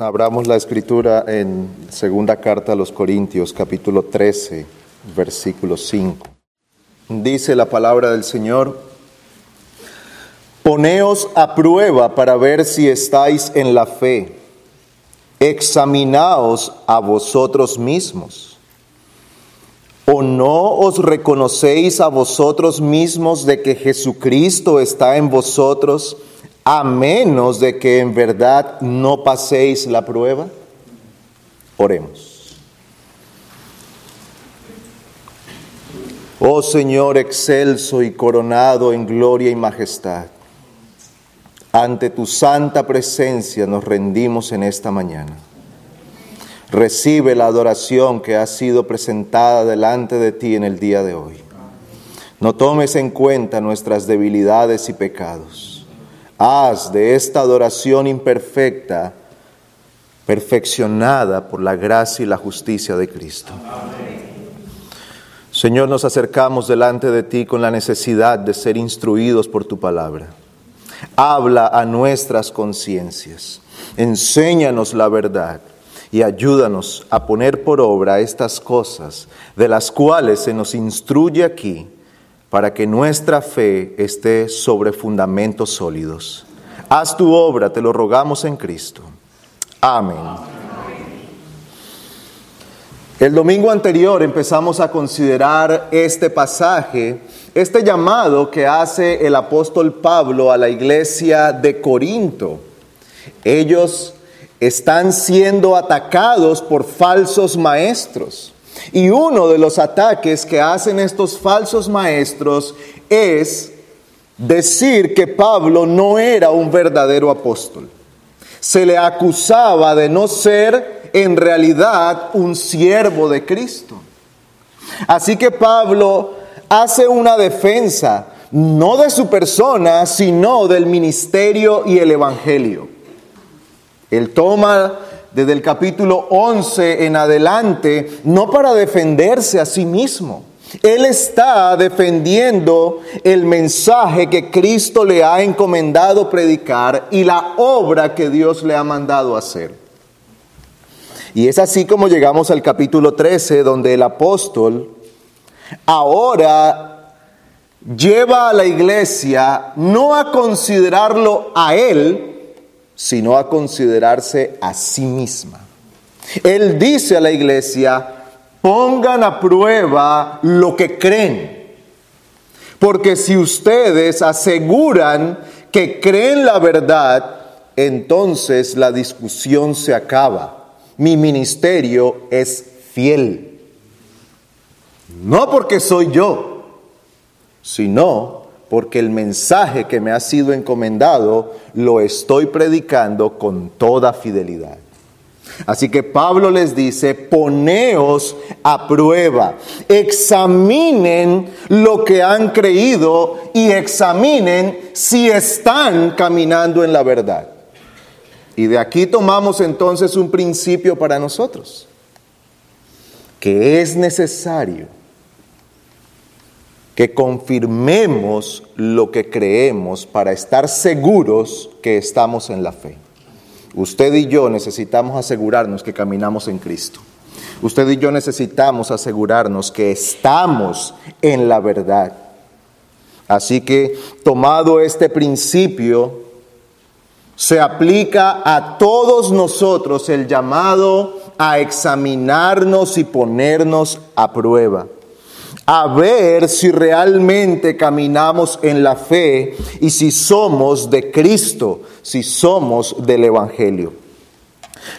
Abramos la escritura en segunda carta a los Corintios, capítulo 13, versículo 5. Dice la palabra del Señor, Poneos a prueba para ver si estáis en la fe. Examinaos a vosotros mismos. ¿O no os reconocéis a vosotros mismos de que Jesucristo está en vosotros? A menos de que en verdad no paséis la prueba? Oremos. Oh Señor excelso y coronado en gloria y majestad, ante tu santa presencia nos rendimos en esta mañana. Recibe la adoración que ha sido presentada delante de ti en el día de hoy. No tomes en cuenta nuestras debilidades y pecados Haz de esta adoración imperfecta perfeccionada por la gracia y la justicia de Cristo. Señor, nos acercamos delante de ti con la necesidad de ser instruidos por tu palabra. Habla a nuestras conciencias, enséñanos la verdad y ayúdanos a poner por obra estas cosas de las cuales se nos instruye aquí para que nuestra fe esté sobre fundamentos sólidos. Haz tu obra, te lo rogamos en Cristo. Amén. El domingo anterior empezamos a considerar este pasaje, este llamado que hace el apóstol Pablo a la iglesia de Corinto. Ellos están siendo atacados por falsos maestros. Y uno de los ataques que hacen estos falsos maestros es decir que Pablo no era un verdadero apóstol. Se le acusaba de no ser en realidad un siervo de Cristo. Así que Pablo hace una defensa no de su persona, sino del ministerio y el evangelio. Él toma desde el capítulo 11 en adelante, no para defenderse a sí mismo. Él está defendiendo el mensaje que Cristo le ha encomendado predicar y la obra que Dios le ha mandado hacer. Y es así como llegamos al capítulo 13, donde el apóstol ahora lleva a la iglesia no a considerarlo a él, sino a considerarse a sí misma. Él dice a la iglesia, pongan a prueba lo que creen, porque si ustedes aseguran que creen la verdad, entonces la discusión se acaba. Mi ministerio es fiel. No porque soy yo, sino porque el mensaje que me ha sido encomendado lo estoy predicando con toda fidelidad. Así que Pablo les dice, poneos a prueba, examinen lo que han creído y examinen si están caminando en la verdad. Y de aquí tomamos entonces un principio para nosotros, que es necesario que confirmemos lo que creemos para estar seguros que estamos en la fe. Usted y yo necesitamos asegurarnos que caminamos en Cristo. Usted y yo necesitamos asegurarnos que estamos en la verdad. Así que, tomado este principio, se aplica a todos nosotros el llamado a examinarnos y ponernos a prueba a ver si realmente caminamos en la fe y si somos de Cristo, si somos del Evangelio.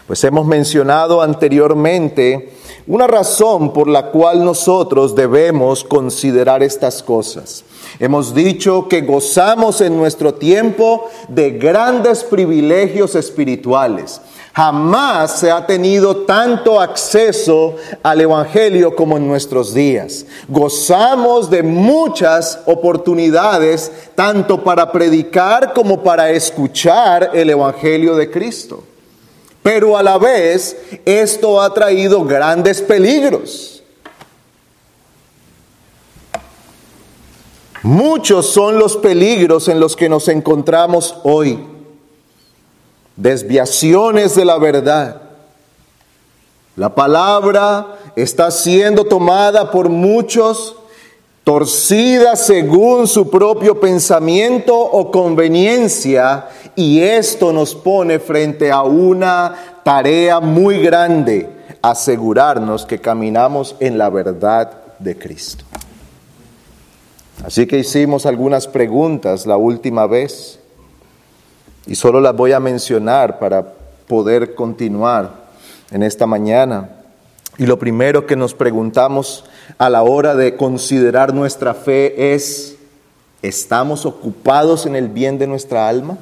Pues hemos mencionado anteriormente una razón por la cual nosotros debemos considerar estas cosas. Hemos dicho que gozamos en nuestro tiempo de grandes privilegios espirituales. Jamás se ha tenido tanto acceso al Evangelio como en nuestros días. Gozamos de muchas oportunidades, tanto para predicar como para escuchar el Evangelio de Cristo. Pero a la vez, esto ha traído grandes peligros. Muchos son los peligros en los que nos encontramos hoy. Desviaciones de la verdad. La palabra está siendo tomada por muchos, torcida según su propio pensamiento o conveniencia, y esto nos pone frente a una tarea muy grande, asegurarnos que caminamos en la verdad de Cristo. Así que hicimos algunas preguntas la última vez y solo las voy a mencionar para poder continuar en esta mañana. Y lo primero que nos preguntamos a la hora de considerar nuestra fe es, ¿estamos ocupados en el bien de nuestra alma?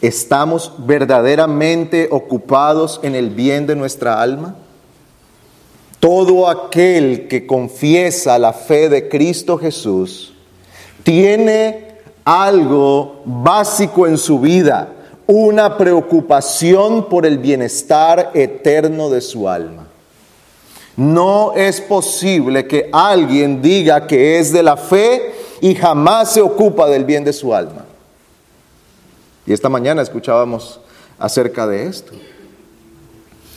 ¿Estamos verdaderamente ocupados en el bien de nuestra alma? Todo aquel que confiesa la fe de Cristo Jesús tiene algo básico en su vida, una preocupación por el bienestar eterno de su alma. No es posible que alguien diga que es de la fe y jamás se ocupa del bien de su alma. Y esta mañana escuchábamos acerca de esto.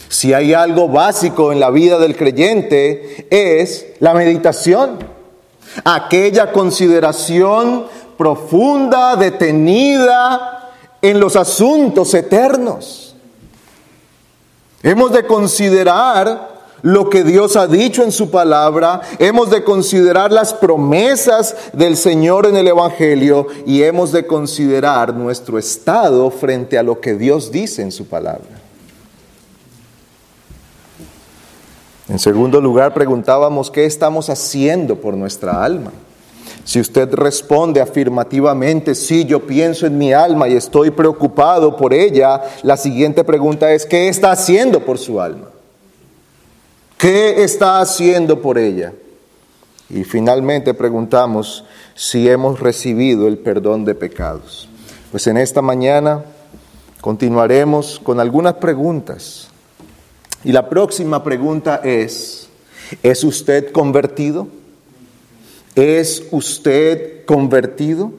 Si hay algo básico en la vida del creyente es la meditación, aquella consideración profunda, detenida en los asuntos eternos. Hemos de considerar lo que Dios ha dicho en su palabra, hemos de considerar las promesas del Señor en el Evangelio y hemos de considerar nuestro estado frente a lo que Dios dice en su palabra. En segundo lugar, preguntábamos qué estamos haciendo por nuestra alma. Si usted responde afirmativamente, sí, yo pienso en mi alma y estoy preocupado por ella, la siguiente pregunta es, ¿qué está haciendo por su alma? ¿Qué está haciendo por ella? Y finalmente preguntamos si hemos recibido el perdón de pecados. Pues en esta mañana continuaremos con algunas preguntas y la próxima pregunta es, ¿es usted convertido? ¿Es usted convertido?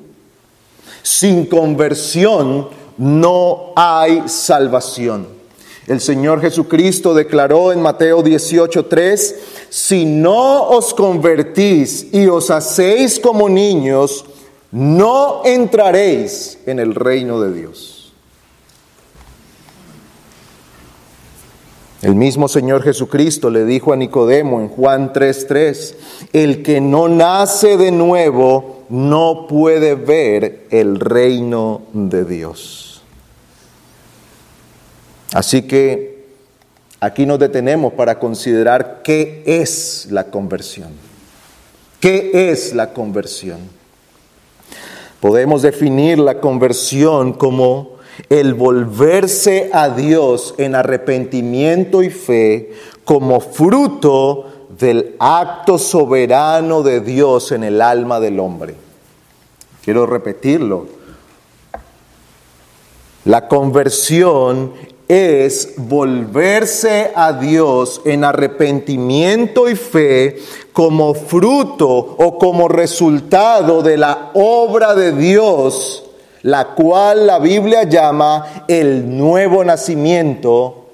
Sin conversión no hay salvación. El Señor Jesucristo declaró en Mateo 18:3, si no os convertís y os hacéis como niños, no entraréis en el reino de Dios. El mismo Señor Jesucristo le dijo a Nicodemo en Juan 3:3, el que no nace de nuevo no puede ver el reino de Dios. Así que aquí nos detenemos para considerar qué es la conversión. ¿Qué es la conversión? Podemos definir la conversión como el volverse a Dios en arrepentimiento y fe como fruto del acto soberano de Dios en el alma del hombre. Quiero repetirlo. La conversión es volverse a Dios en arrepentimiento y fe como fruto o como resultado de la obra de Dios la cual la Biblia llama el nuevo nacimiento,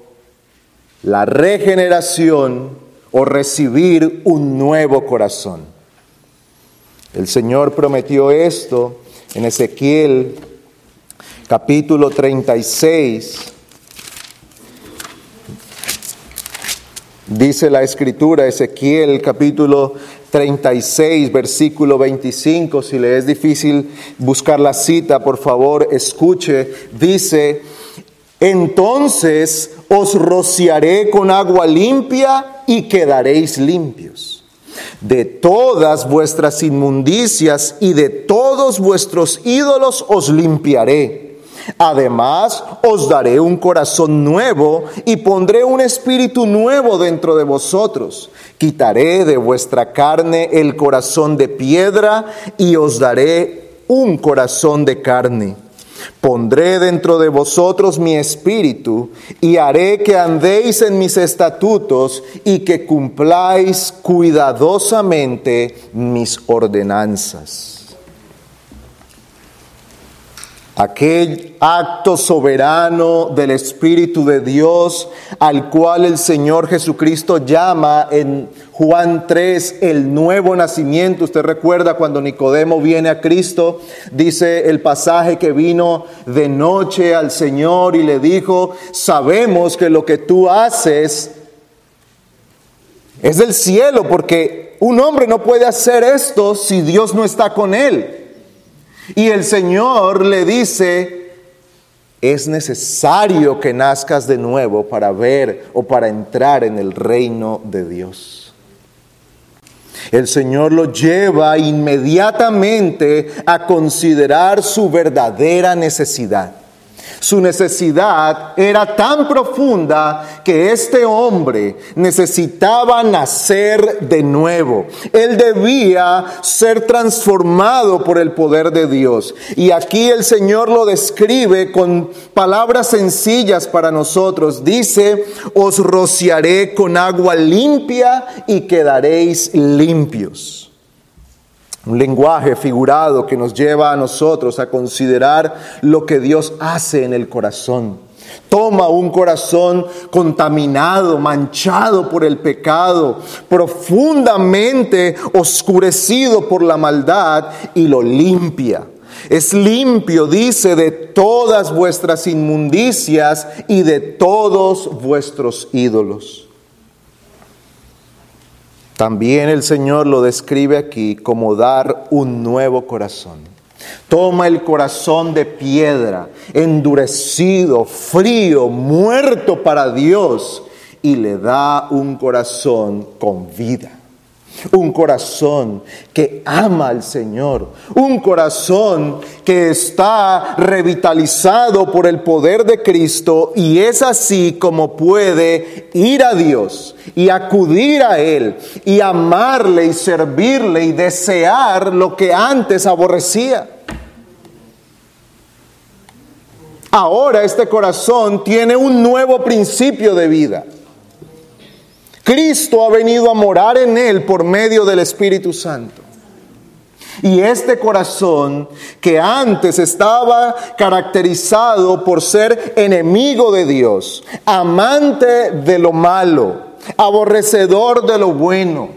la regeneración o recibir un nuevo corazón. El Señor prometió esto en Ezequiel capítulo 36. Dice la escritura, Ezequiel capítulo 36, versículo 25. Si le es difícil buscar la cita, por favor, escuche. Dice, entonces os rociaré con agua limpia y quedaréis limpios. De todas vuestras inmundicias y de todos vuestros ídolos os limpiaré Además, os daré un corazón nuevo y pondré un espíritu nuevo dentro de vosotros. Quitaré de vuestra carne el corazón de piedra y os daré un corazón de carne. Pondré dentro de vosotros mi espíritu y haré que andéis en mis estatutos y que cumpláis cuidadosamente mis ordenanzas. Aquel acto soberano del Espíritu de Dios al cual el Señor Jesucristo llama en Juan 3 el nuevo nacimiento. Usted recuerda cuando Nicodemo viene a Cristo, dice el pasaje que vino de noche al Señor y le dijo, sabemos que lo que tú haces es del cielo porque un hombre no puede hacer esto si Dios no está con él. Y el Señor le dice, es necesario que nazcas de nuevo para ver o para entrar en el reino de Dios. El Señor lo lleva inmediatamente a considerar su verdadera necesidad. Su necesidad era tan profunda que este hombre necesitaba nacer de nuevo. Él debía ser transformado por el poder de Dios. Y aquí el Señor lo describe con palabras sencillas para nosotros. Dice, os rociaré con agua limpia y quedaréis limpios un lenguaje figurado que nos lleva a nosotros a considerar lo que Dios hace en el corazón. Toma un corazón contaminado, manchado por el pecado, profundamente oscurecido por la maldad y lo limpia. Es limpio, dice, de todas vuestras inmundicias y de todos vuestros ídolos. También el Señor lo describe aquí como dar un nuevo corazón. Toma el corazón de piedra, endurecido, frío, muerto para Dios, y le da un corazón con vida un corazón que ama al Señor, un corazón que está revitalizado por el poder de Cristo y es así como puede ir a Dios y acudir a Él y amarle y servirle y desear lo que antes aborrecía. Ahora este corazón tiene un nuevo principio de vida. Cristo ha venido a morar en él por medio del Espíritu Santo. Y este corazón que antes estaba caracterizado por ser enemigo de Dios, amante de lo malo, aborrecedor de lo bueno,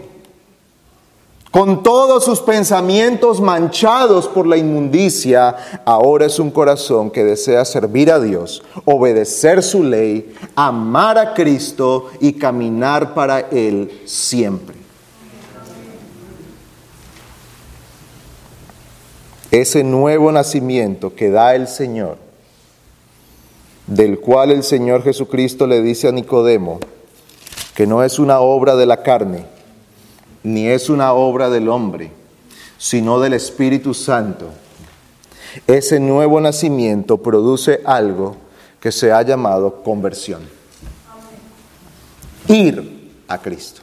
con todos sus pensamientos manchados por la inmundicia, ahora es un corazón que desea servir a Dios, obedecer su ley, amar a Cristo y caminar para Él siempre. Ese nuevo nacimiento que da el Señor, del cual el Señor Jesucristo le dice a Nicodemo, que no es una obra de la carne, ni es una obra del hombre, sino del Espíritu Santo. Ese nuevo nacimiento produce algo que se ha llamado conversión. Ir a Cristo.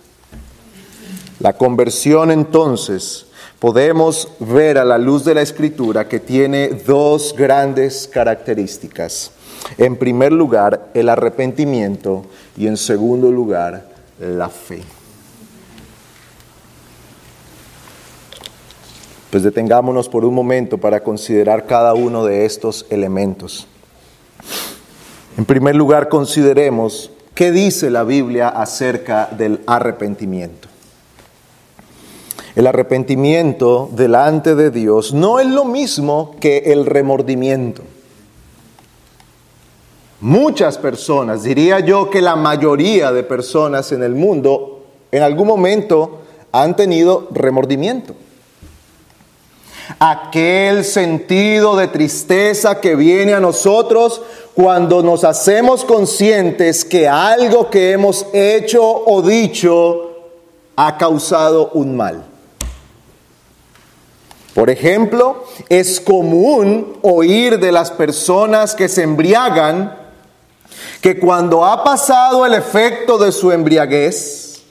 La conversión entonces podemos ver a la luz de la escritura que tiene dos grandes características. En primer lugar, el arrepentimiento y en segundo lugar, la fe. Pues detengámonos por un momento para considerar cada uno de estos elementos. En primer lugar, consideremos qué dice la Biblia acerca del arrepentimiento. El arrepentimiento delante de Dios no es lo mismo que el remordimiento. Muchas personas, diría yo que la mayoría de personas en el mundo, en algún momento han tenido remordimiento aquel sentido de tristeza que viene a nosotros cuando nos hacemos conscientes que algo que hemos hecho o dicho ha causado un mal. Por ejemplo, es común oír de las personas que se embriagan que cuando ha pasado el efecto de su embriaguez,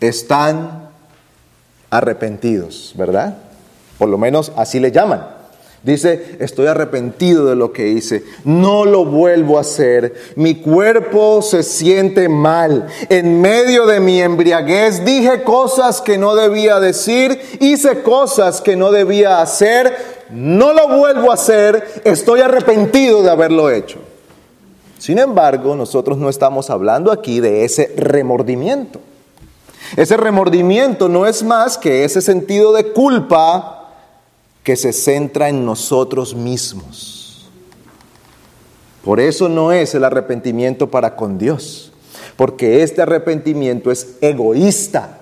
están arrepentidos, ¿verdad? Por lo menos así le llaman. Dice, estoy arrepentido de lo que hice, no lo vuelvo a hacer, mi cuerpo se siente mal, en medio de mi embriaguez dije cosas que no debía decir, hice cosas que no debía hacer, no lo vuelvo a hacer, estoy arrepentido de haberlo hecho. Sin embargo, nosotros no estamos hablando aquí de ese remordimiento. Ese remordimiento no es más que ese sentido de culpa que se centra en nosotros mismos. Por eso no es el arrepentimiento para con Dios, porque este arrepentimiento es egoísta.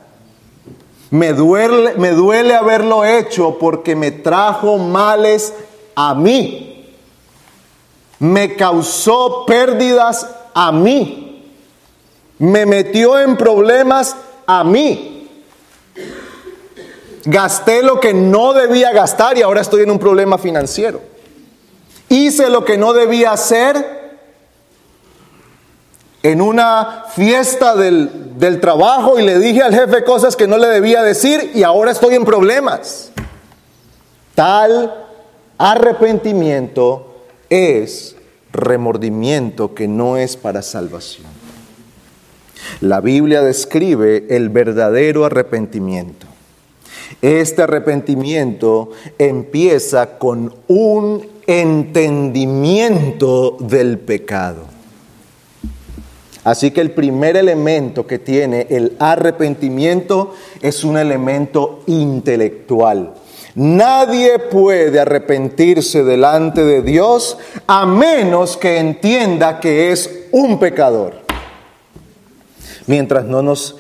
Me duele, me duele haberlo hecho porque me trajo males a mí. Me causó pérdidas a mí. Me metió en problemas a mí. Gasté lo que no debía gastar y ahora estoy en un problema financiero. Hice lo que no debía hacer en una fiesta del, del, trabajo y le dije al jefe cosas que no le debía decir y ahora estoy en problemas. Tal arrepentimiento es remordimiento que no es para salvación. La Biblia describe el verdadero arrepentimiento. Este arrepentimiento empieza con un entendimiento del pecado. Así que el primer elemento que tiene el arrepentimiento es un elemento intelectual. Nadie puede arrepentirse delante de Dios a menos que entienda que es un pecador. Mientras no nos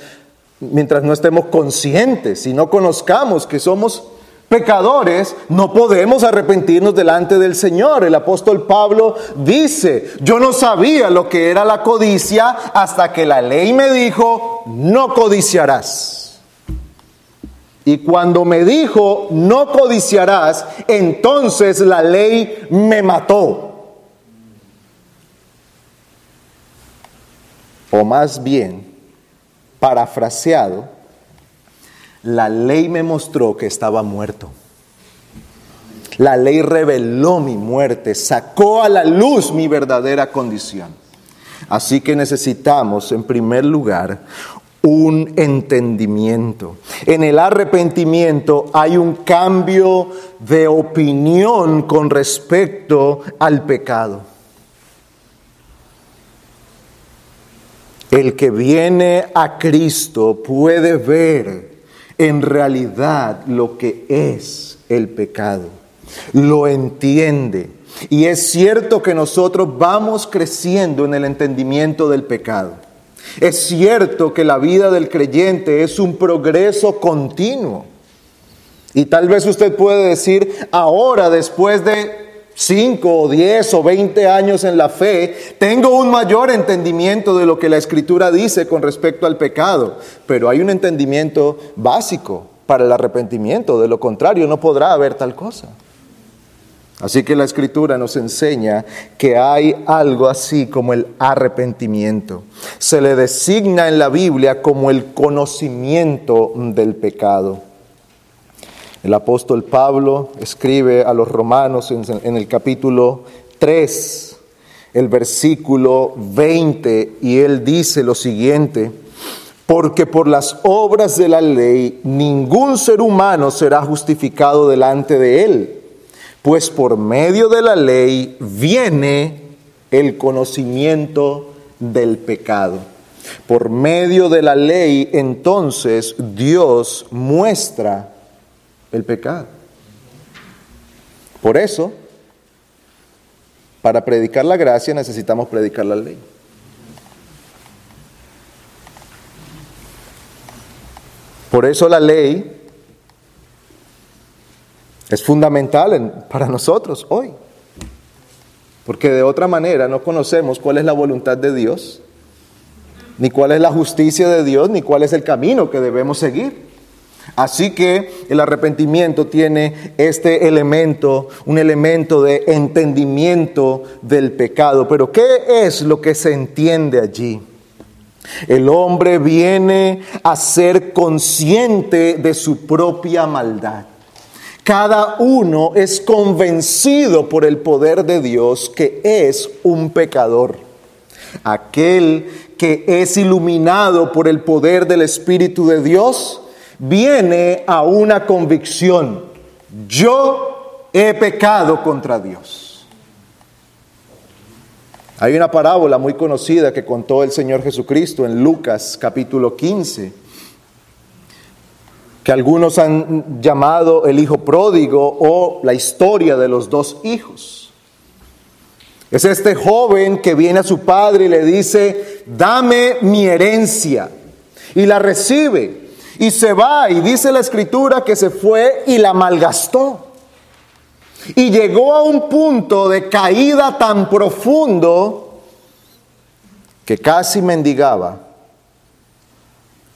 mientras no estemos conscientes y no conozcamos que somos pecadores, no podemos arrepentirnos delante del Señor. El apóstol Pablo dice, yo no sabía lo que era la codicia hasta que la ley me dijo, no codiciarás. Y cuando me dijo, no codiciarás, entonces la ley me mató. O más bien, parafraseado, la ley me mostró que estaba muerto. La ley reveló mi muerte, sacó a la luz mi verdadera condición. Así que necesitamos, en primer lugar, un entendimiento. En el arrepentimiento hay un cambio de opinión con respecto al pecado. El que viene a Cristo puede ver en realidad lo que es el pecado. Lo entiende. Y es cierto que nosotros vamos creciendo en el entendimiento del pecado. Es cierto que la vida del creyente es un progreso continuo. Y tal vez usted puede decir, ahora después de 5 o 10 o 20 años en la fe, tengo un mayor entendimiento de lo que la escritura dice con respecto al pecado, pero hay un entendimiento básico para el arrepentimiento, de lo contrario no podrá haber tal cosa. Así que la escritura nos enseña que hay algo así como el arrepentimiento. Se le designa en la Biblia como el conocimiento del pecado. El apóstol Pablo escribe a los romanos en, el capítulo 3, el versículo 20, y él dice lo siguiente, porque por las obras de la ley ningún ser humano será justificado delante de él, pues por medio de la ley viene el conocimiento del pecado. Por medio de la ley entonces Dios muestra el pecado. Por eso, para predicar la gracia necesitamos predicar la ley. Por eso la ley es fundamental para nosotros hoy. Porque de otra manera no conocemos cuál es la voluntad de Dios, ni cuál es la justicia de Dios, ni cuál es el camino que debemos seguir. Así que el arrepentimiento tiene este elemento, un elemento de entendimiento del pecado. Pero ¿qué es lo que se entiende allí? El hombre viene a ser consciente de su propia maldad. Cada uno es convencido por el poder de Dios que es un pecador. Aquel que es iluminado por el poder del Espíritu de Dios viene a una convicción. Yo he pecado contra Dios. Hay una parábola muy conocida que contó el Señor Jesucristo en Lucas capítulo 15, que algunos han llamado el hijo pródigo o la historia de los dos hijos. Es este joven que viene a su padre y le dice, dame mi herencia. Y la recibe. Y se va. Y dice la escritura que se fue y la malgastó. Y llegó a un punto de caída tan profundo que casi mendigaba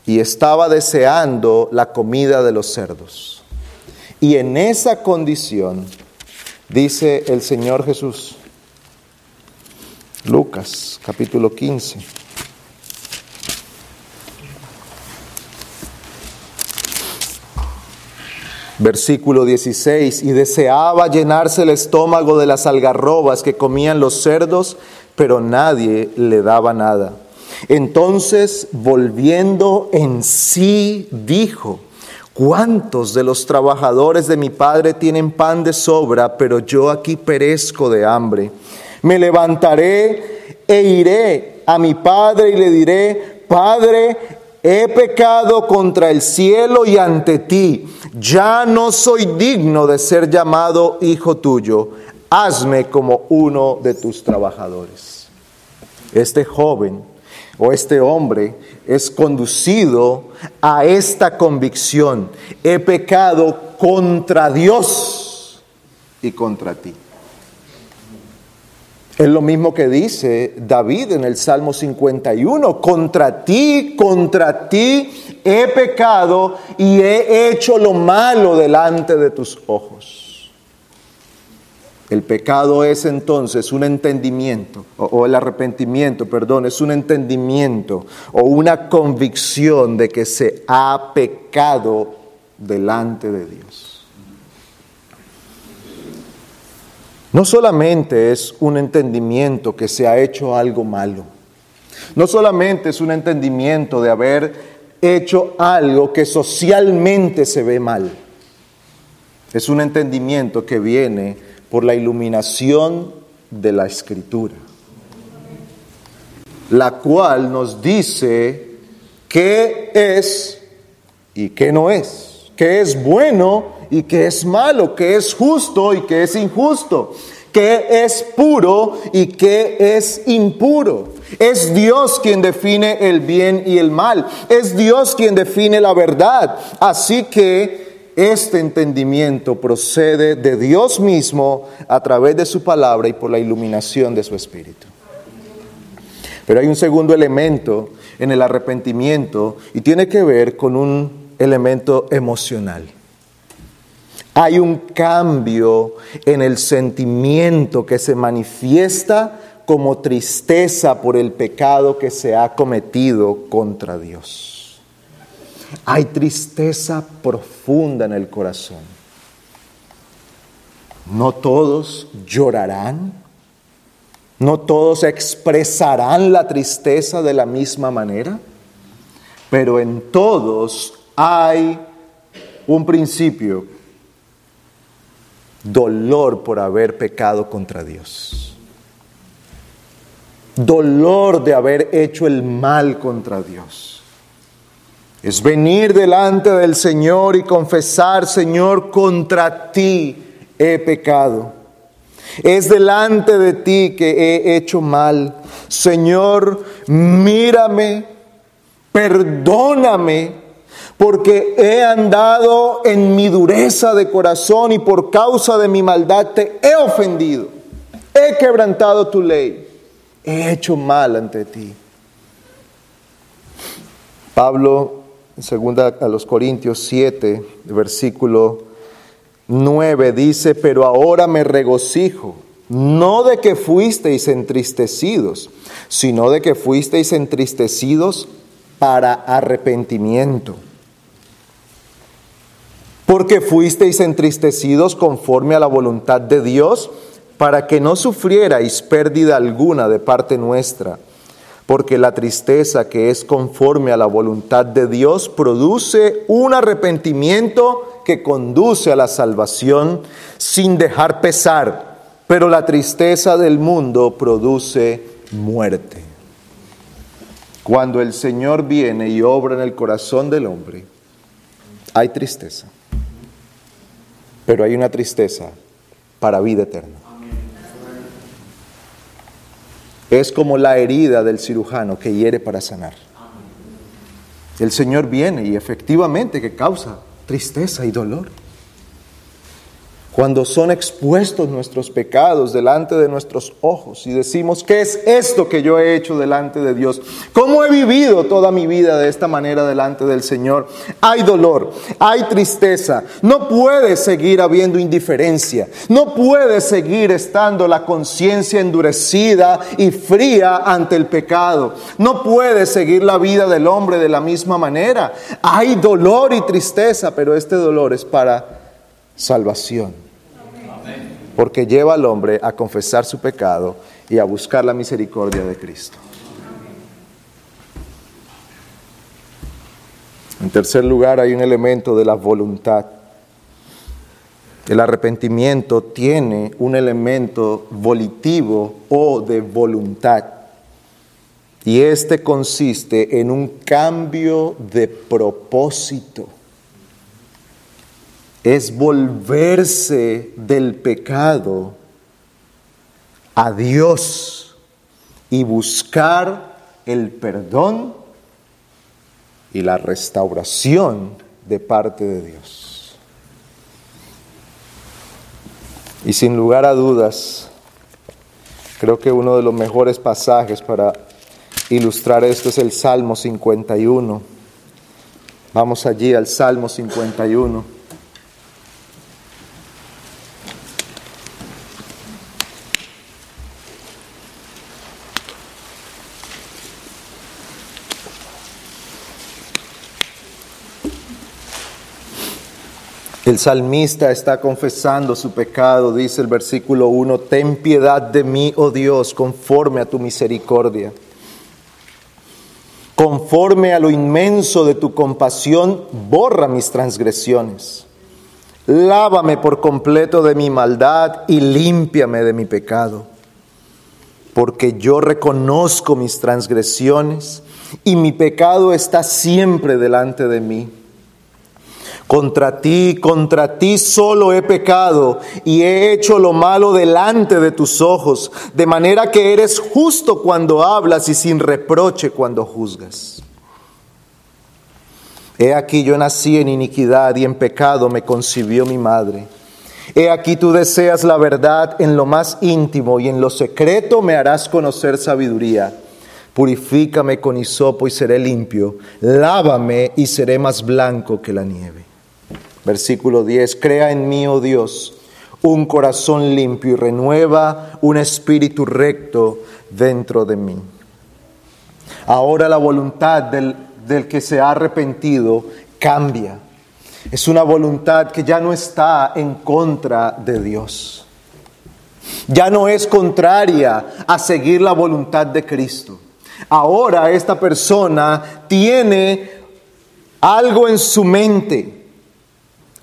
y estaba deseando la comida de los cerdos. Y en esa condición, dice el Señor Jesús, Lucas capítulo 15. Versículo 16, y deseaba llenarse el estómago de las algarrobas que comían los cerdos, pero nadie le daba nada. Entonces, volviendo en sí, dijo, ¿cuántos de los trabajadores de mi padre tienen pan de sobra, pero yo aquí perezco de hambre? Me levantaré e iré a mi padre y le diré, Padre, he pecado contra el cielo y ante ti, ya no soy digno de ser llamado hijo tuyo, hazme como uno de tus trabajadores. Este joven o este hombre es conducido a esta convicción, he pecado contra Dios y contra ti. Es lo mismo que dice David en el Salmo 51, contra ti, contra ti he pecado y he hecho lo malo delante de tus ojos. El pecado es entonces un entendimiento, o, el arrepentimiento, perdón, es un entendimiento o una convicción de que se ha pecado delante de Dios. No solamente es un entendimiento que se ha hecho algo malo, no solamente es un entendimiento de haber hecho algo que socialmente se ve mal, es un entendimiento que viene por la iluminación de la escritura, la cual nos dice qué es y qué no es, qué es bueno y que es malo, que es justo y que es injusto, que es puro y que es impuro. Es Dios quien define el bien y el mal. Es Dios quien define la verdad. Así que este entendimiento procede de Dios mismo a través de su palabra y por la iluminación de su espíritu. Pero hay un segundo elemento en el arrepentimiento y tiene que ver con un elemento emocional. Hay un cambio en el sentimiento que se manifiesta como tristeza por el pecado que se ha cometido contra Dios. Hay tristeza profunda en el corazón. No todos llorarán, no todos expresarán la tristeza de la misma manera, pero en todos hay un principio dolor por haber pecado contra Dios. Dolor de haber hecho el mal contra Dios. Es venir delante del Señor y confesar, Señor, contra ti he pecado. Es delante de ti que he hecho mal. Señor, mírame, perdóname porque he andado en mi dureza de corazón y por causa de mi maldad te he ofendido, he quebrantado tu ley, he hecho mal ante ti. Pablo, en segunda a los Corintios 7, versículo 9, dice, pero ahora me regocijo, no de que fuisteis entristecidos, sino de que fuisteis entristecidos para arrepentimiento porque fuisteis entristecidos conforme a la voluntad de Dios, para que no sufrierais pérdida alguna de parte nuestra, porque la tristeza que es conforme a la voluntad de Dios produce un arrepentimiento que conduce a la salvación sin dejar pesar, pero la tristeza del mundo produce muerte. Cuando el Señor viene y obra en el corazón del hombre, hay tristeza, pero hay una tristeza para vida eterna. Es como la herida del cirujano que hiere para sanar. El Señor viene y efectivamente que causa tristeza y dolor cuando son expuestos nuestros pecados delante de nuestros ojos y decimos, ¿qué es esto que yo he hecho delante de Dios? ¿Cómo he vivido toda mi vida de esta manera delante del Señor? Hay dolor, hay tristeza, no puede seguir habiendo indiferencia, no puede seguir estando la conciencia endurecida y fría ante el pecado, no puede seguir la vida del hombre de la misma manera. Hay dolor y tristeza, pero este dolor es para salvación porque lleva al hombre a confesar su pecado y a buscar la misericordia de Cristo. En tercer lugar, hay un elemento de la voluntad. El arrepentimiento tiene un elemento volitivo o de voluntad. Y este consiste en un cambio de propósito es volverse del pecado a Dios y buscar el perdón y la restauración de parte de Dios. Y sin lugar a dudas, creo que uno de los mejores pasajes para ilustrar esto es el Salmo 51. Vamos allí al Salmo 51. El salmista está confesando su pecado, dice el versículo 1, ten piedad de mí, oh Dios, conforme a tu misericordia. Conforme a lo inmenso de tu compasión, borra mis transgresiones. Lávame por completo de mi maldad y límpiame de mi pecado. Porque yo reconozco mis transgresiones y mi pecado está siempre delante de mí. Contra ti, contra ti solo he pecado y he hecho lo malo delante de tus ojos, de manera que eres justo cuando hablas y sin reproche cuando juzgas. He aquí yo nací en iniquidad y en pecado me concibió mi madre. He aquí tú deseas la verdad en lo más íntimo y en lo secreto me harás conocer sabiduría. Purifícame con hisopo y seré limpio. Lávame y seré más blanco que la nieve. Versículo 10, crea en mí, oh Dios, un corazón limpio y renueva un espíritu recto dentro de mí. Ahora la voluntad del, del que se ha arrepentido cambia. Es una voluntad que ya no está en contra de Dios. Ya no es contraria a seguir la voluntad de Cristo. Ahora esta persona tiene algo en su mente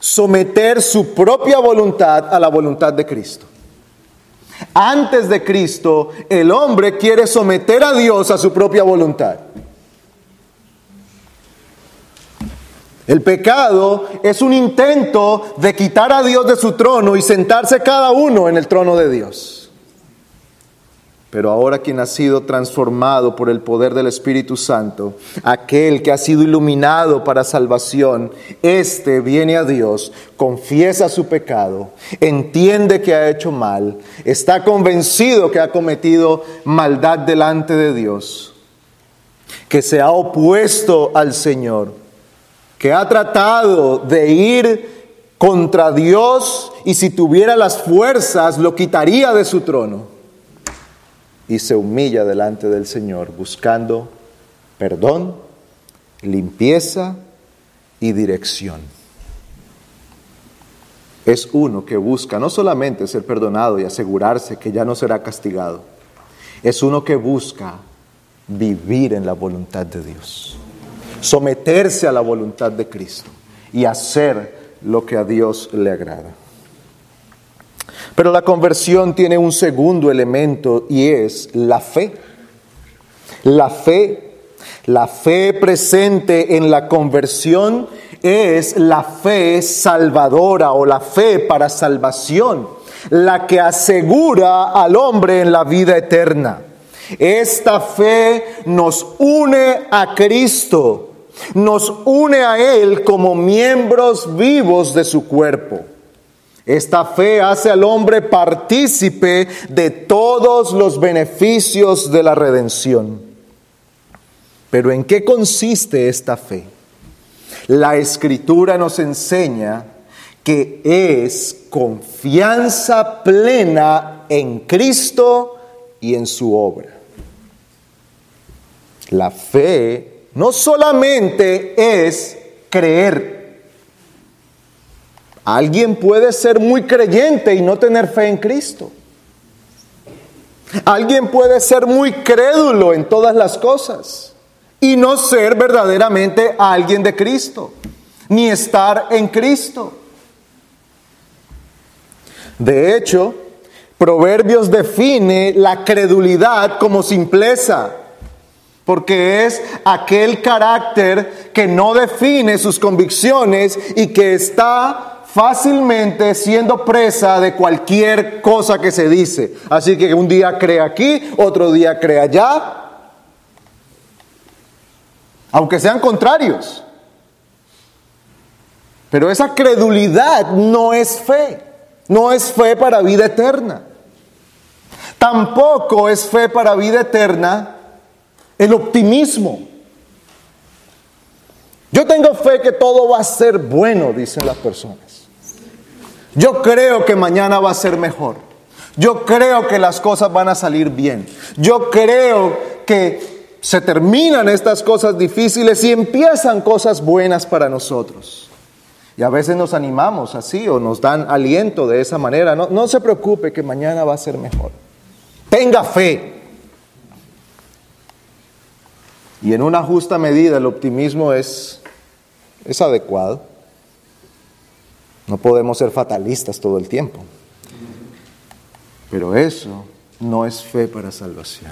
someter su propia voluntad a la voluntad de Cristo. Antes de Cristo, el hombre quiere someter a Dios a su propia voluntad. El pecado es un intento de quitar a Dios de su trono y sentarse cada uno en el trono de Dios. Pero ahora quien ha sido transformado por el poder del Espíritu Santo, aquel que ha sido iluminado para salvación, éste viene a Dios, confiesa su pecado, entiende que ha hecho mal, está convencido que ha cometido maldad delante de Dios, que se ha opuesto al Señor, que ha tratado de ir contra Dios y si tuviera las fuerzas lo quitaría de su trono y se humilla delante del Señor buscando perdón, limpieza y dirección. Es uno que busca no solamente ser perdonado y asegurarse que ya no será castigado, es uno que busca vivir en la voluntad de Dios, someterse a la voluntad de Cristo y hacer lo que a Dios le agrada. Pero la conversión tiene un segundo elemento y es la fe. La fe, la fe presente en la conversión es la fe salvadora o la fe para salvación, la que asegura al hombre en la vida eterna. Esta fe nos une a Cristo, nos une a Él como miembros vivos de su cuerpo. Esta fe hace al hombre partícipe de todos los beneficios de la redención. Pero ¿en qué consiste esta fe? La escritura nos enseña que es confianza plena en Cristo y en su obra. La fe no solamente es creer. Alguien puede ser muy creyente y no tener fe en Cristo. Alguien puede ser muy crédulo en todas las cosas y no ser verdaderamente alguien de Cristo, ni estar en Cristo. De hecho, Proverbios define la credulidad como simpleza, porque es aquel carácter que no define sus convicciones y que está fácilmente siendo presa de cualquier cosa que se dice. Así que un día cree aquí, otro día cree allá, aunque sean contrarios. Pero esa credulidad no es fe, no es fe para vida eterna. Tampoco es fe para vida eterna el optimismo. Yo tengo fe que todo va a ser bueno, dicen las personas. Yo creo que mañana va a ser mejor. Yo creo que las cosas van a salir bien. Yo creo que se terminan estas cosas difíciles y empiezan cosas buenas para nosotros. Y a veces nos animamos así o nos dan aliento de esa manera. No, no se preocupe que mañana va a ser mejor. Tenga fe. Y en una justa medida el optimismo es, es adecuado. No podemos ser fatalistas todo el tiempo. Pero eso no es fe para salvación.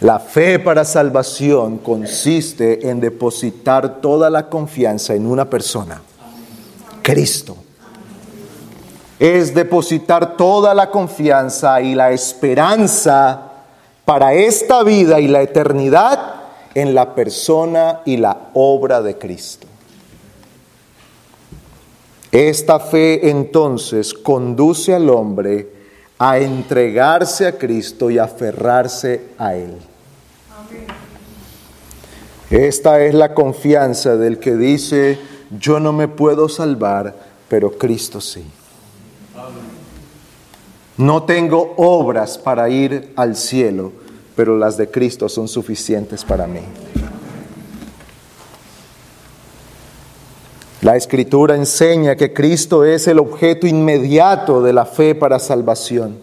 La fe para salvación consiste en depositar toda la confianza en una persona, Cristo. Es depositar toda la confianza y la esperanza para esta vida y la eternidad en la persona y la obra de Cristo. Esta fe entonces conduce al hombre a entregarse a Cristo y aferrarse a Él. Esta es la confianza del que dice, yo no me puedo salvar, pero Cristo sí. No tengo obras para ir al cielo, pero las de Cristo son suficientes para mí. La escritura enseña que Cristo es el objeto inmediato de la fe para salvación.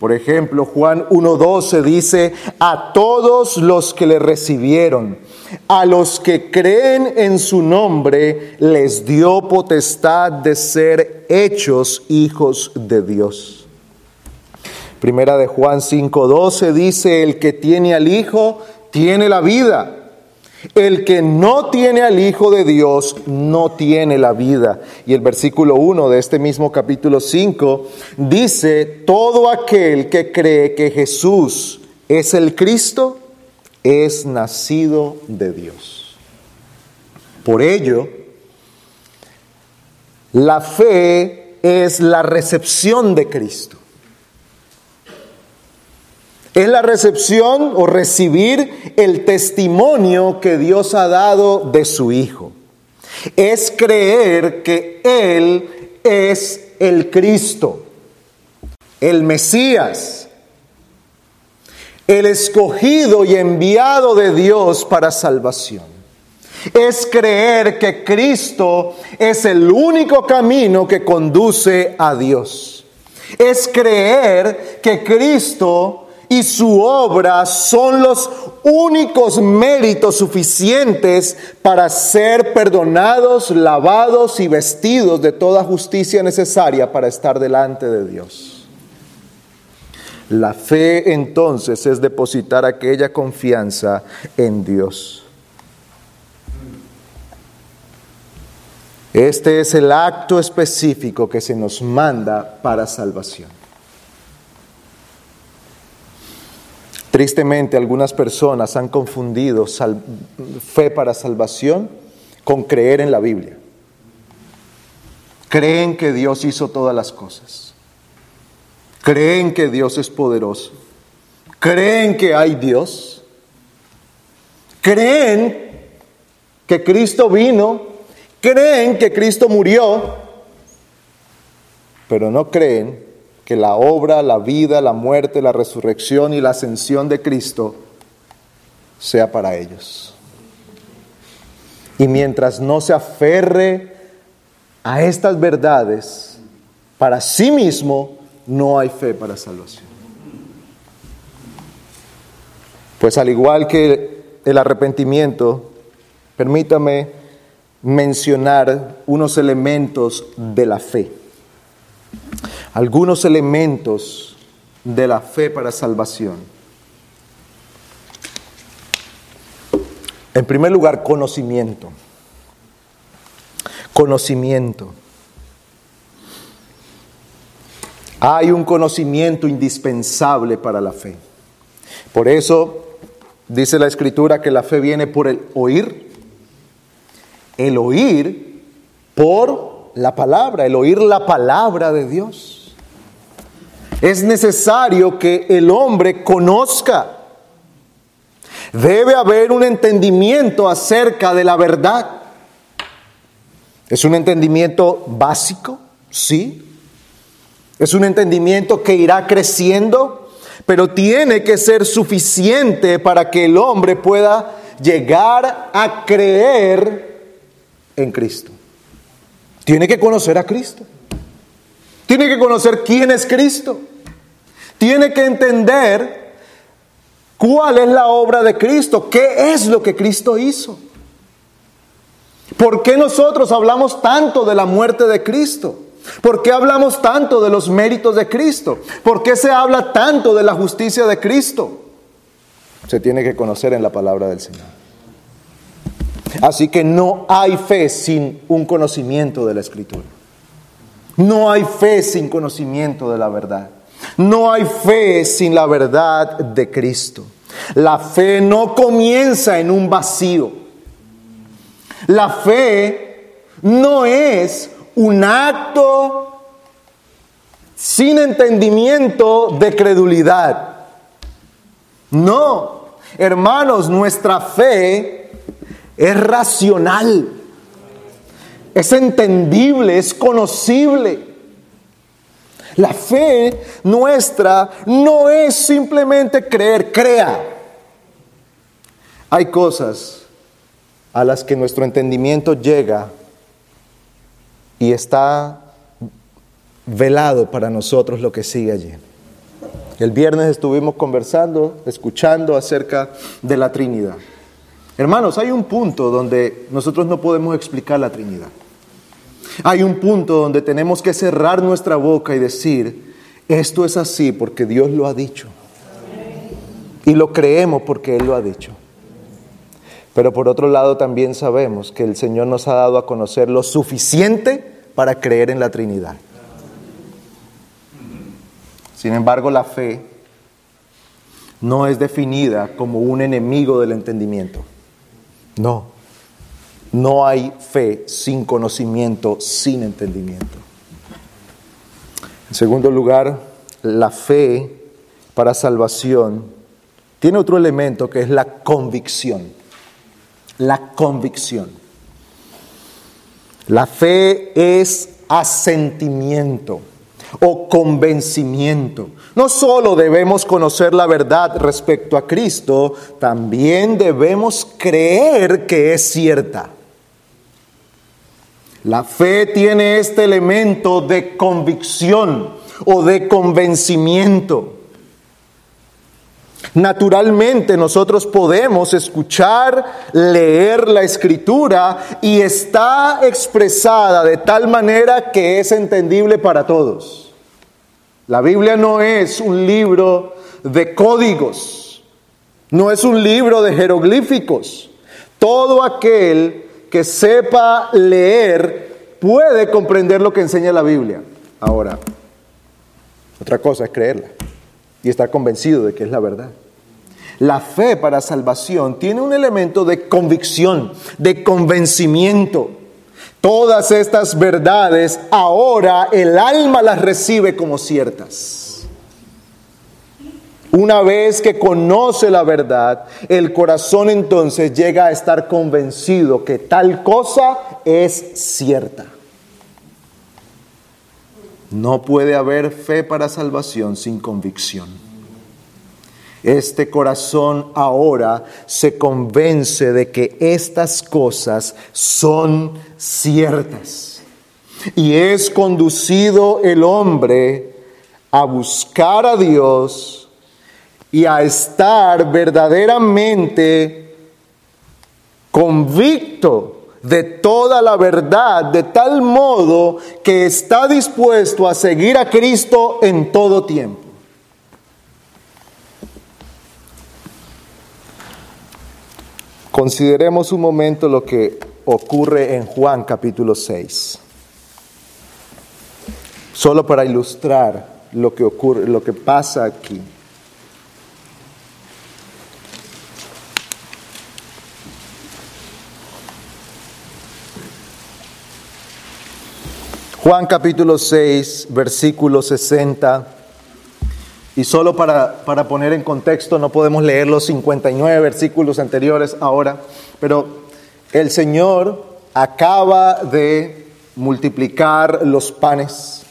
Por ejemplo, Juan 1.12 dice, a todos los que le recibieron, a los que creen en su nombre, les dio potestad de ser hechos hijos de Dios. Primera de Juan 5.12 dice, el que tiene al Hijo, tiene la vida. El que no tiene al Hijo de Dios no tiene la vida. Y el versículo 1 de este mismo capítulo 5 dice, todo aquel que cree que Jesús es el Cristo es nacido de Dios. Por ello, la fe es la recepción de Cristo. Es la recepción o recibir el testimonio que Dios ha dado de su Hijo. Es creer que Él es el Cristo, el Mesías, el escogido y enviado de Dios para salvación. Es creer que Cristo es el único camino que conduce a Dios. Es creer que Cristo y su obra son los únicos méritos suficientes para ser perdonados, lavados y vestidos de toda justicia necesaria para estar delante de Dios. La fe entonces es depositar aquella confianza en Dios. Este es el acto específico que se nos manda para salvación. Tristemente, algunas personas han confundido fe para salvación con creer en la Biblia. Creen que Dios hizo todas las cosas. Creen que Dios es poderoso. Creen que hay Dios. Creen que Cristo vino. Creen que Cristo murió. Pero no creen que la obra, la vida, la muerte, la resurrección y la ascensión de Cristo sea para ellos. Y mientras no se aferre a estas verdades, para sí mismo no hay fe para salvación. Pues al igual que el arrepentimiento, permítame mencionar unos elementos de la fe algunos elementos de la fe para salvación. En primer lugar, conocimiento. Conocimiento. Hay un conocimiento indispensable para la fe. Por eso dice la escritura que la fe viene por el oír. El oír por la palabra, el oír la palabra de Dios. Es necesario que el hombre conozca. Debe haber un entendimiento acerca de la verdad. ¿Es un entendimiento básico? Sí. Es un entendimiento que irá creciendo, pero tiene que ser suficiente para que el hombre pueda llegar a creer en Cristo. Tiene que conocer a Cristo. Tiene que conocer quién es Cristo. Tiene que entender cuál es la obra de Cristo, qué es lo que Cristo hizo. ¿Por qué nosotros hablamos tanto de la muerte de Cristo? ¿Por qué hablamos tanto de los méritos de Cristo? ¿Por qué se habla tanto de la justicia de Cristo? Se tiene que conocer en la palabra del Señor. Así que no hay fe sin un conocimiento de la Escritura. No hay fe sin conocimiento de la verdad. No hay fe sin la verdad de Cristo. La fe no comienza en un vacío. La fe no es un acto sin entendimiento de credulidad. No, hermanos, nuestra fe es racional es entendible, es conocible. La fe nuestra no es simplemente creer, crea. Hay cosas a las que nuestro entendimiento llega y está velado para nosotros lo que sigue allí. El viernes estuvimos conversando, escuchando acerca de la Trinidad. Hermanos, hay un punto donde nosotros no podemos explicar la Trinidad. Hay un punto donde tenemos que cerrar nuestra boca y decir, esto es así porque Dios lo ha dicho. Y lo creemos porque Él lo ha dicho. Pero por otro lado también sabemos que el Señor nos ha dado a conocer lo suficiente para creer en la Trinidad. Sin embargo, la fe no es definida como un enemigo del entendimiento. No. No hay fe sin conocimiento, sin entendimiento. En segundo lugar, la fe para salvación tiene otro elemento que es la convicción. La convicción. La fe es asentimiento o convencimiento. No solo debemos conocer la verdad respecto a Cristo, también debemos creer que es cierta. La fe tiene este elemento de convicción o de convencimiento. Naturalmente nosotros podemos escuchar, leer la escritura y está expresada de tal manera que es entendible para todos. La Biblia no es un libro de códigos, no es un libro de jeroglíficos. Todo aquel que sepa leer puede comprender lo que enseña la Biblia. Ahora, otra cosa es creerla y estar convencido de que es la verdad. La fe para salvación tiene un elemento de convicción, de convencimiento. Todas estas verdades ahora el alma las recibe como ciertas. Una vez que conoce la verdad, el corazón entonces llega a estar convencido que tal cosa es cierta. No puede haber fe para salvación sin convicción. Este corazón ahora se convence de que estas cosas son ciertas. Y es conducido el hombre a buscar a Dios y a estar verdaderamente convicto de toda la verdad, de tal modo que está dispuesto a seguir a Cristo en todo tiempo. Consideremos un momento lo que ocurre en Juan capítulo 6. Solo para ilustrar lo que ocurre, lo que pasa aquí. Juan capítulo 6, versículo 60. Y solo para, para, poner en contexto, no podemos leer los 59 versículos anteriores ahora, pero el Señor acaba de multiplicar los panes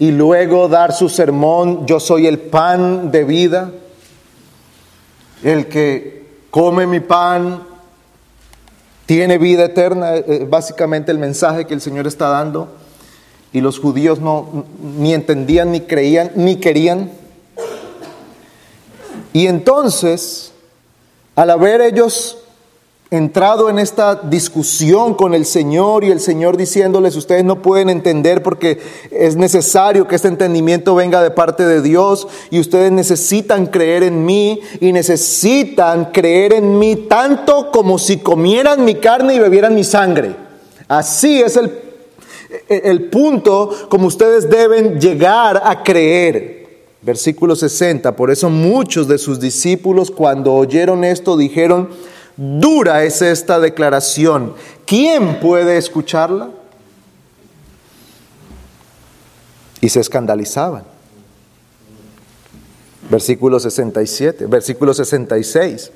y luego dar su sermón, yo soy el pan de vida, el que come mi pan tiene vida eterna, eh, básicamente el mensaje que el Señor está dando y los judíos no ni entendían ni creían ni querían. Y entonces, al haber ellos entrado en esta discusión con el Señor y el Señor diciéndoles, ustedes no pueden entender porque es necesario que este entendimiento venga de parte de Dios y ustedes necesitan creer en mí y necesitan creer en mí tanto como si comieran mi carne y bebieran mi sangre. Así es el el punto como ustedes deben llegar a creer. Versículo 60, por eso muchos de sus discípulos cuando oyeron esto dijeron, dura es esta declaración, ¿quién puede escucharla? Y se escandalizaban. Versículo 67, versículo 66.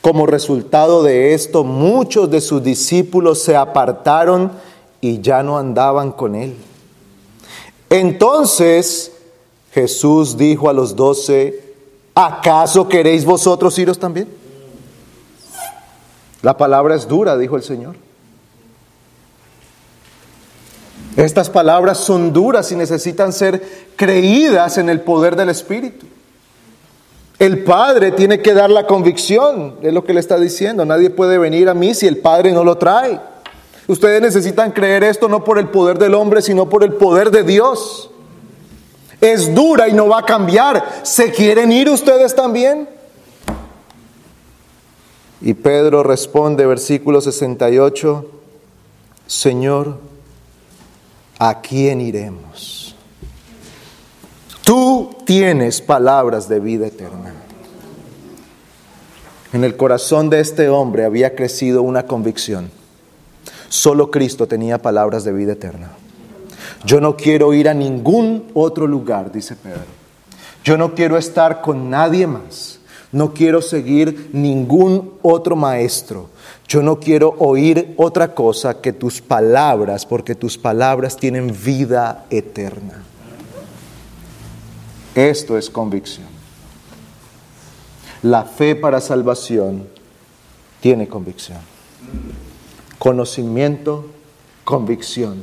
Como resultado de esto, muchos de sus discípulos se apartaron y ya no andaban con él. Entonces Jesús dijo a los doce, ¿acaso queréis vosotros iros también? La palabra es dura, dijo el Señor. Estas palabras son duras y necesitan ser creídas en el poder del Espíritu. El Padre tiene que dar la convicción, es lo que le está diciendo. Nadie puede venir a mí si el Padre no lo trae. Ustedes necesitan creer esto no por el poder del hombre, sino por el poder de Dios. Es dura y no va a cambiar. ¿Se quieren ir ustedes también? Y Pedro responde, versículo 68, Señor, ¿a quién iremos? Tú tienes palabras de vida eterna. En el corazón de este hombre había crecido una convicción Solo Cristo tenía palabras de vida eterna. Yo no quiero ir a ningún otro lugar, dice Pedro. Yo no quiero estar con nadie más. No quiero seguir ningún otro maestro. Yo no quiero oír otra cosa que tus palabras, porque tus palabras tienen vida eterna. Esto es convicción. La fe para salvación tiene convicción conocimiento, convicción.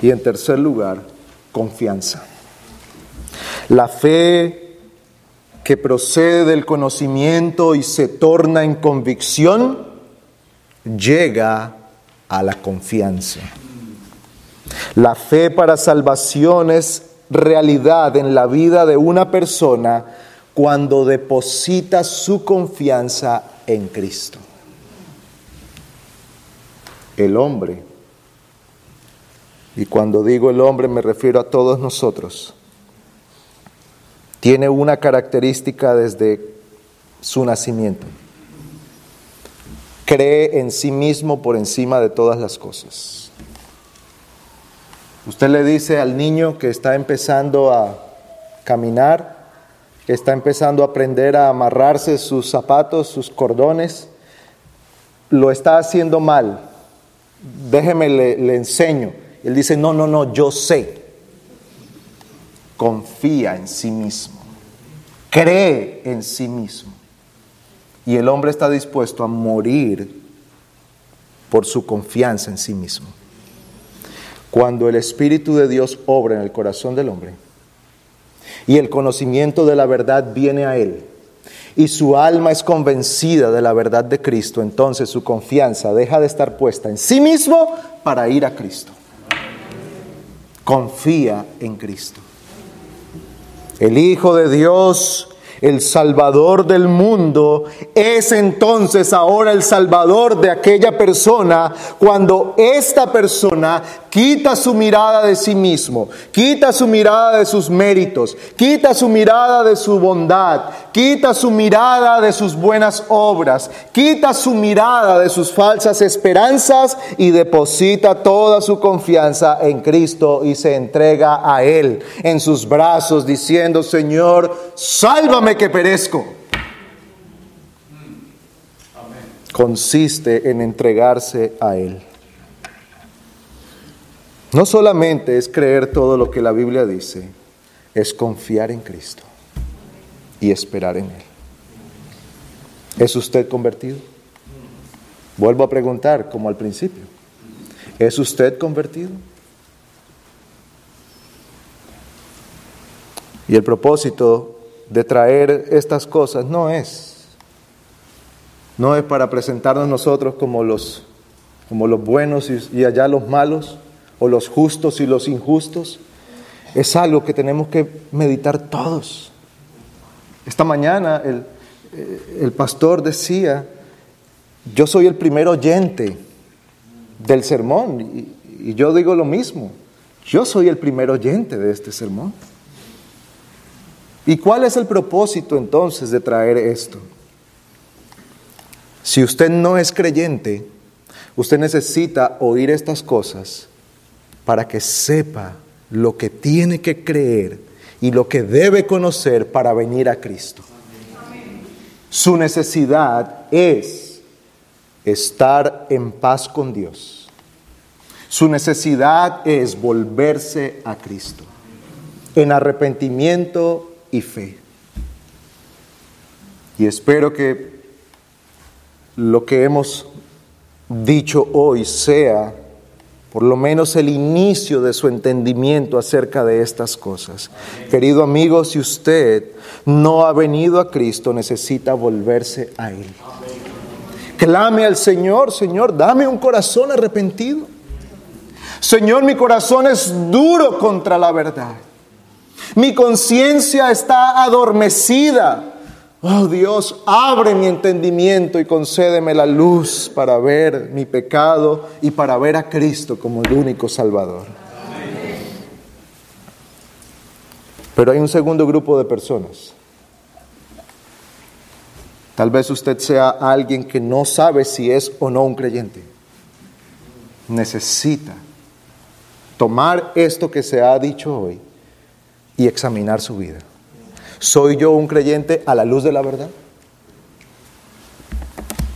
Y en tercer lugar, confianza. La fe que procede del conocimiento y se torna en convicción, llega a la confianza. La fe para salvación es realidad en la vida de una persona cuando deposita su confianza en Cristo. El hombre, y cuando digo el hombre me refiero a todos nosotros, tiene una característica desde su nacimiento. Cree en sí mismo por encima de todas las cosas. Usted le dice al niño que está empezando a caminar, que está empezando a aprender a amarrarse sus zapatos, sus cordones, lo está haciendo mal. Déjeme, le, le enseño. Él dice, no, no, no, yo sé confía en sí mismo, cree en sí mismo. Y el hombre está dispuesto a morir por su confianza en sí mismo. Cuando el Espíritu de Dios obra en el corazón del hombre y el conocimiento de la verdad viene a él y su alma es convencida de la verdad de Cristo, entonces su confianza deja de estar puesta en sí mismo para ir a Cristo. Confía en Cristo. El Hijo de Dios, el Salvador del mundo, es entonces ahora el Salvador de aquella persona cuando esta persona quita su mirada de sí mismo, quita su mirada de sus méritos, quita su mirada de su bondad, quita su mirada de sus buenas obras, quita su mirada de sus falsas esperanzas y deposita toda su confianza en Cristo y se entrega a Él en sus brazos diciendo, Señor, sálvame que perezco. Consiste en entregarse a Él. No solamente es creer todo lo que la Biblia dice, es confiar en Cristo y esperar en Él. ¿Es usted convertido? Vuelvo a preguntar, como al principio, ¿es usted convertido? Y el propósito de traer estas cosas no es, no es para presentarnos nosotros como los, como los buenos y, y allá los malos, o los justos y los injustos, es algo que tenemos que meditar todos. Esta mañana el, el pastor decía, yo soy el primer oyente del sermón y, y yo digo lo mismo, yo soy el primer oyente de este sermón. ¿Y cuál es el propósito entonces de traer esto? Si usted no es creyente, usted necesita oír estas cosas para que sepa lo que tiene que creer y lo que debe conocer para venir a Cristo. Su necesidad es estar en paz con Dios. Su necesidad es volverse a Cristo en arrepentimiento y fe. Y espero que lo que hemos dicho hoy sea por lo menos el inicio de su entendimiento acerca de estas cosas. Querido amigo, si usted no ha venido a Cristo, necesita volverse a Él. Clame al Señor, Señor, dame un corazón arrepentido. Señor, mi corazón es duro contra la verdad. Mi conciencia está adormecida Oh Dios, abre mi entendimiento y concédeme la luz para ver mi pecado y para ver a Cristo como el único Salvador. Pero hay un segundo grupo de personas. Tal vez usted sea alguien que no sabe si es o no un creyente. Necesita tomar esto que se ha dicho hoy y examinar su vida. ¿Soy yo un creyente a la luz de la verdad?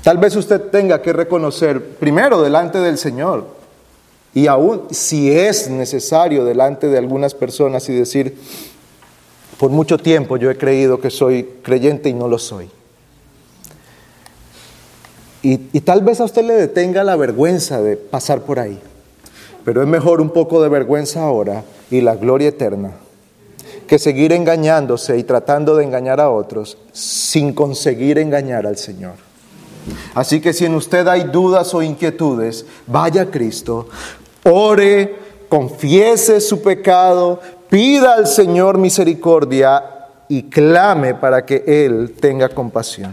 Tal vez usted tenga que reconocer primero delante del Señor y aún si es necesario delante de algunas personas y decir, por mucho tiempo yo he creído que soy creyente y no lo soy. Y, y, tal vez a usted le detenga la vergüenza de pasar por ahí, pero es mejor un poco de vergüenza ahora y la gloria eterna que seguir engañándose y tratando de engañar a otros sin conseguir engañar al Señor. Así que si en usted hay dudas o inquietudes, vaya a Cristo, ore, confiese su pecado, pida al Señor misericordia y clame para que Él tenga compasión.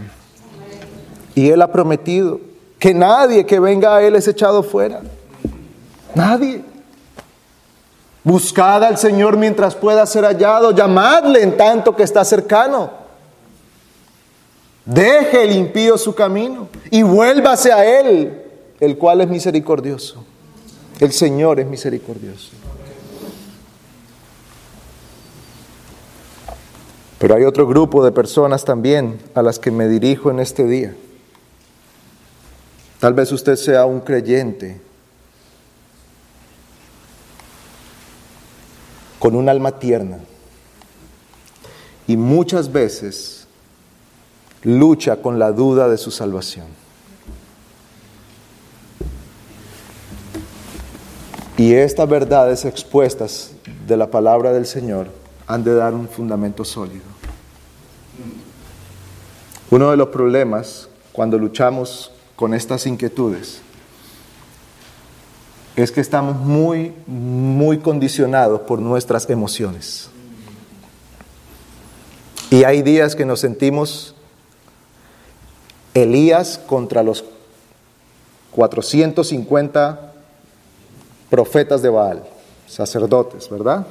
Y Él ha prometido que nadie que venga a Él es echado fuera. Nadie. Buscad al Señor mientras pueda ser hallado, llamadle en tanto que está cercano. Deje el impío su camino y vuélvase a Él, el cual es misericordioso. El Señor es misericordioso. Pero hay otro grupo de personas también a las que me dirijo en este día. Tal vez usted sea un creyente con un alma tierna y muchas veces lucha con la duda de su salvación. Y estas verdades expuestas de la palabra del Señor han de dar un fundamento sólido. Uno de los problemas cuando luchamos con estas inquietudes es que estamos muy, muy condicionados por nuestras emociones. Y hay días que nos sentimos Elías contra los 450 profetas de Baal, sacerdotes, ¿verdad?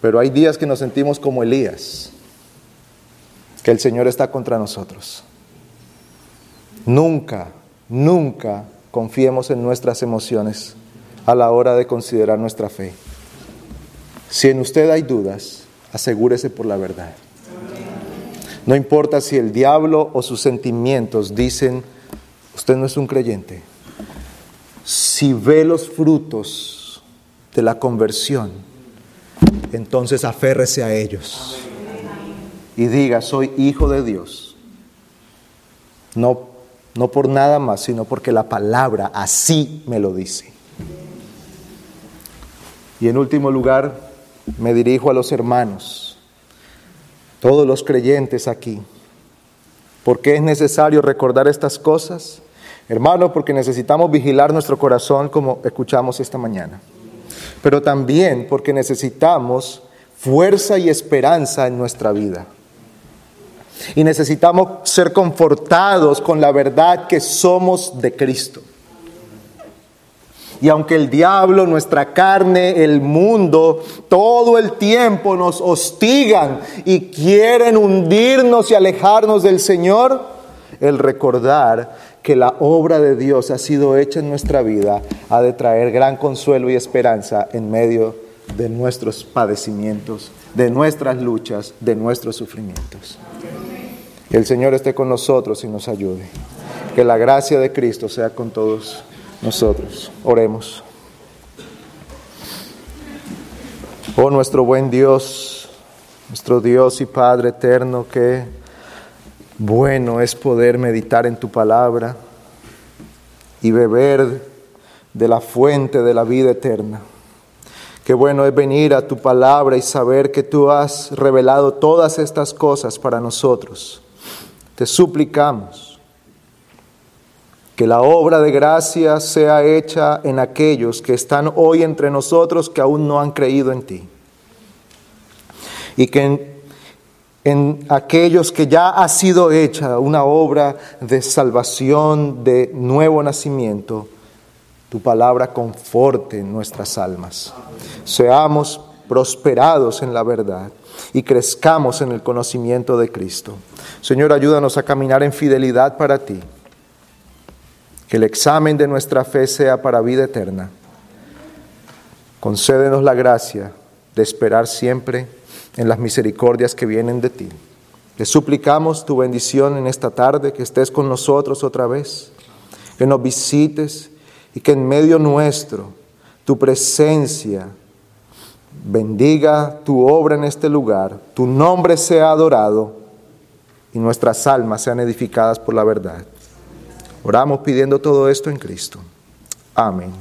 Pero hay días que nos sentimos como Elías, que el Señor está contra nosotros. Nunca, nunca confiemos en nuestras emociones a la hora de considerar nuestra fe. Si en usted hay dudas, asegúrese por la verdad. No importa si el diablo o sus sentimientos dicen, usted no es un creyente. Si ve los frutos de la conversión, entonces aférrese a ellos y diga, soy hijo de Dios. No no por nada más, sino porque la palabra así me lo dice. Y en último lugar, me dirijo a los hermanos, todos los creyentes aquí. ¿Por qué es necesario recordar estas cosas? Hermano, porque necesitamos vigilar nuestro corazón como escuchamos esta mañana. Pero también porque necesitamos fuerza y esperanza en nuestra vida. Y necesitamos ser confortados con la verdad que somos de Cristo. Y aunque el diablo, nuestra carne, el mundo, todo el tiempo nos hostigan y quieren hundirnos y alejarnos del Señor, el recordar que la obra de Dios ha sido hecha en nuestra vida ha de traer gran consuelo y esperanza en medio de nuestros padecimientos, de nuestras luchas, de nuestros sufrimientos. Que el Señor esté con nosotros y nos ayude. Que la gracia de Cristo sea con todos nosotros. Oremos. Oh nuestro buen Dios, nuestro Dios y Padre eterno, que bueno es poder meditar en tu palabra y beber de la fuente de la vida eterna. Qué bueno es venir a tu palabra y saber que tú has revelado todas estas cosas para nosotros te suplicamos que la obra de gracia sea hecha en aquellos que están hoy entre nosotros que aún no han creído en ti. Y que en, en, aquellos que ya ha sido hecha una obra de salvación, de nuevo nacimiento, tu palabra conforte nuestras almas. Seamos prosperados en la verdad y crezcamos en el conocimiento de Cristo. Señor, ayúdanos a caminar en fidelidad para ti. Que el examen de nuestra fe sea para vida eterna. Concédenos la gracia de esperar siempre en las misericordias que vienen de ti. Te suplicamos tu bendición en esta tarde, que estés con nosotros otra vez, que nos visites y que en medio nuestro tu presencia bendiga tu obra en este lugar, tu nombre sea adorado y nuestras almas sean edificadas por la verdad. Oramos pidiendo todo esto en Cristo. Amén.